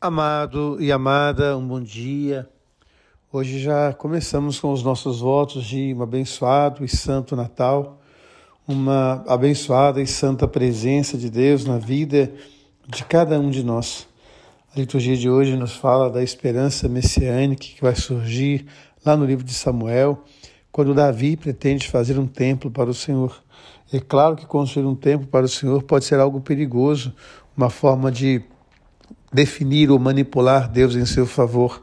Amado e amada, um bom dia. Hoje já começamos com os nossos votos de um abençoado e santo Natal, uma abençoada e santa presença de Deus na vida de cada um de nós. A liturgia de hoje nos fala da esperança messiânica que vai surgir lá no livro de Samuel, quando Davi pretende fazer um templo para o Senhor. É claro que construir um templo para o Senhor pode ser algo perigoso, uma forma de definir ou manipular Deus em seu favor.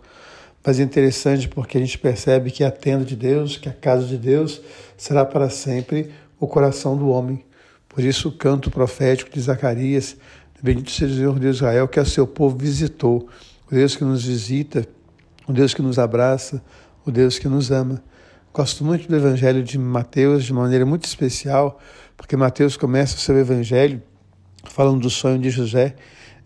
Mas é interessante porque a gente percebe que a tenda de Deus, que a casa de Deus, será para sempre o coração do homem. Por isso, o canto profético de Zacarias, Bendito seja o Senhor de Israel, que a seu povo visitou, o Deus que nos visita, o Deus que nos abraça, o Deus que nos ama. Gosto muito do Evangelho de Mateus de maneira muito especial, porque Mateus começa o seu Evangelho falando do sonho de José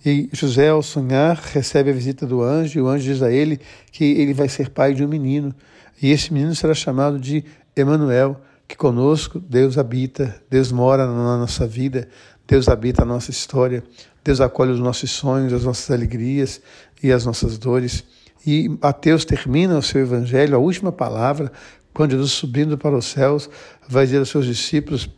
e José, ao sonhar, recebe a visita do anjo, e o anjo diz a ele que ele vai ser pai de um menino. E esse menino será chamado de Emanuel, que conosco Deus habita, Deus mora na nossa vida, Deus habita a nossa história, Deus acolhe os nossos sonhos, as nossas alegrias e as nossas dores. E Mateus termina o seu evangelho, a última palavra, quando Jesus subindo para os céus, vai dizer aos seus discípulos: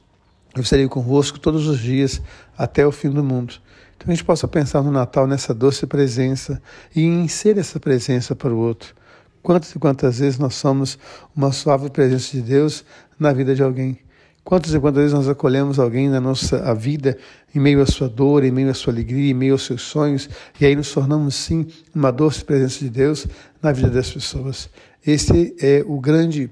Eu estarei convosco todos os dias até o fim do mundo. Então a gente possa pensar no Natal nessa doce presença e em ser essa presença para o outro. Quantas e quantas vezes nós somos uma suave presença de Deus na vida de alguém? Quantas e quantas vezes nós acolhemos alguém na nossa vida, em meio à sua dor, em meio à sua alegria, em meio aos seus sonhos, e aí nos tornamos, sim, uma doce presença de Deus na vida das pessoas. Esse é o grande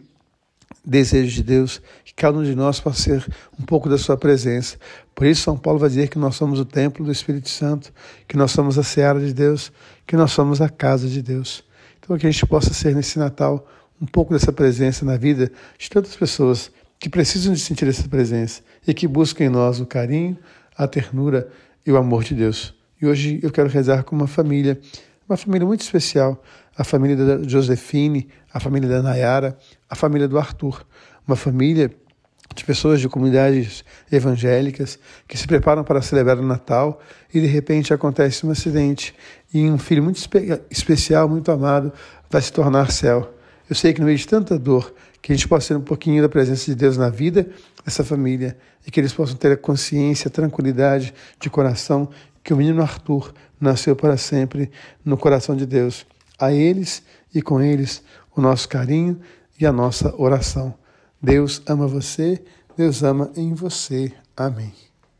desejo de Deus, que cada um de nós possa ser um pouco da sua presença. Por isso, São Paulo vai dizer que nós somos o templo do Espírito Santo, que nós somos a seara de Deus, que nós somos a casa de Deus. Então, que a gente possa ser nesse Natal um pouco dessa presença na vida de tantas pessoas que precisam de sentir essa presença e que buscam em nós o carinho, a ternura e o amor de Deus. E hoje eu quero rezar com uma família, uma família muito especial, a família da Josefine, a família da Nayara, a família do Arthur, uma família de pessoas de comunidades evangélicas que se preparam para celebrar o Natal e de repente acontece um acidente e um filho muito espe especial, muito amado, vai se tornar céu. Eu sei que no meio de tanta dor, que a gente possa ter um pouquinho da presença de Deus na vida dessa família e que eles possam ter a consciência, a tranquilidade de coração que o menino Arthur nasceu para sempre no coração de Deus a eles e com eles o nosso carinho e a nossa oração. Deus ama você, Deus ama em você. Amém.